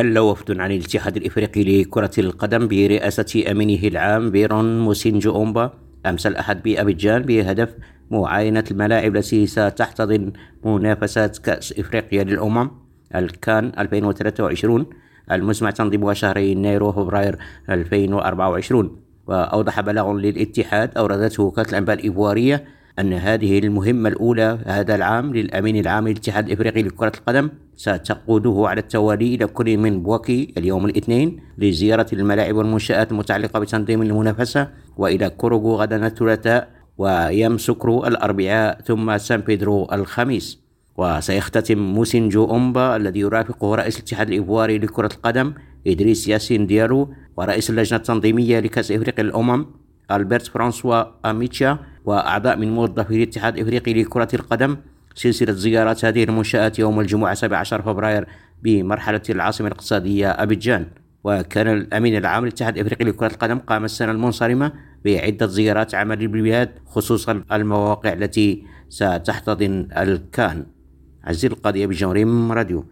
حل وفد عن الاتحاد الإفريقي لكرة القدم برئاسة أمينه العام بيرون موسينجو أومبا. أمس الأحد بأبيجان بهدف معاينة الملاعب التي ستحتضن منافسات كأس إفريقيا للأمم. الكان 2023 المزمع تنظيمها شهر يناير وفبراير 2024 وأوضح بلاغ للاتحاد أوردته وكالة الأنباء الإيفوارية أن هذه المهمة الأولى هذا العام للأمين العام للاتحاد الإفريقي لكرة القدم ستقوده على التوالي إلى كل من بواكي اليوم الاثنين لزيارة الملاعب والمنشآت المتعلقة بتنظيم المنافسة وإلى كوروغو غدا الثلاثاء وياموسوكرو الأربعاء ثم سان بيدرو الخميس. وسيختتم موسينغو أومبا الذي يرافقه رئيس الاتحاد الإيفواري لكرة القدم إدريس ياسين ديالو ورئيس اللجنة التنظيمية لكأس إفريقيا للأمم ألبرت فرانسوا أميتشا وأعضاء من موظفي الاتحاد الإفريقي لكرة القدم سلسلة زيارات هذه المنشآت يوم الجمعة 17 فبراير بمرحلة العاصمة الاقتصادية أبيجان. وكان الأمين العام للاتحاد الإفريقي لكرة القدم قام السنة المنصرمة بعدة زيارات عمل للبلاد خصوصا المواقع التي ستحتضن الكان. عزيز القضية بجمهوريم راديو.